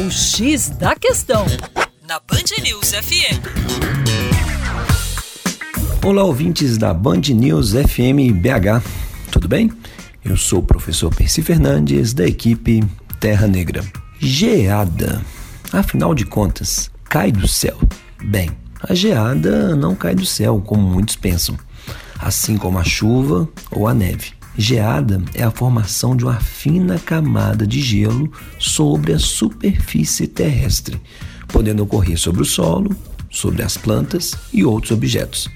O X da Questão, na Band News FM. Olá, ouvintes da Band News FM BH, tudo bem? Eu sou o professor Percy Fernandes, da equipe Terra Negra. Geada, afinal de contas, cai do céu. Bem, a geada não cai do céu, como muitos pensam, assim como a chuva ou a neve. Geada é a formação de uma fina camada de gelo sobre a superfície terrestre, podendo ocorrer sobre o solo, sobre as plantas e outros objetos.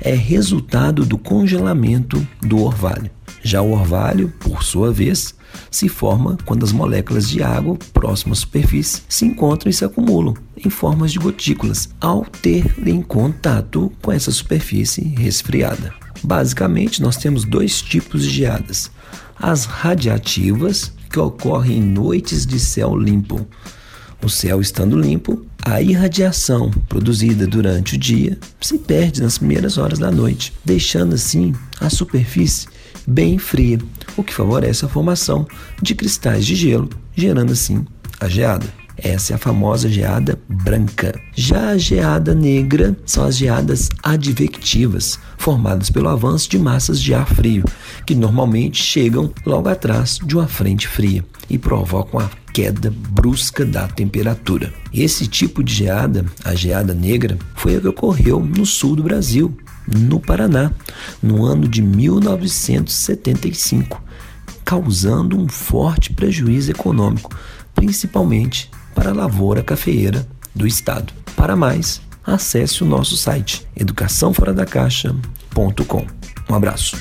É resultado do congelamento do orvalho. Já o orvalho, por sua vez, se forma quando as moléculas de água próximas à superfície se encontram e se acumulam em formas de gotículas ao ter em contato com essa superfície resfriada. Basicamente, nós temos dois tipos de geadas: as radiativas, que ocorrem em noites de céu limpo. O céu estando limpo, a irradiação produzida durante o dia se perde nas primeiras horas da noite, deixando assim a superfície bem fria, o que favorece a formação de cristais de gelo, gerando assim a geada. Essa é a famosa geada branca. Já a geada negra são as geadas advectivas, formadas pelo avanço de massas de ar frio, que normalmente chegam logo atrás de uma frente fria e provocam a queda brusca da temperatura. Esse tipo de geada, a geada negra, foi a que ocorreu no sul do Brasil, no Paraná, no ano de 1975, causando um forte prejuízo econômico, principalmente para a lavoura cafeeira do estado. Para mais, acesse o nosso site educaçãoforadacaixa.com. Um abraço.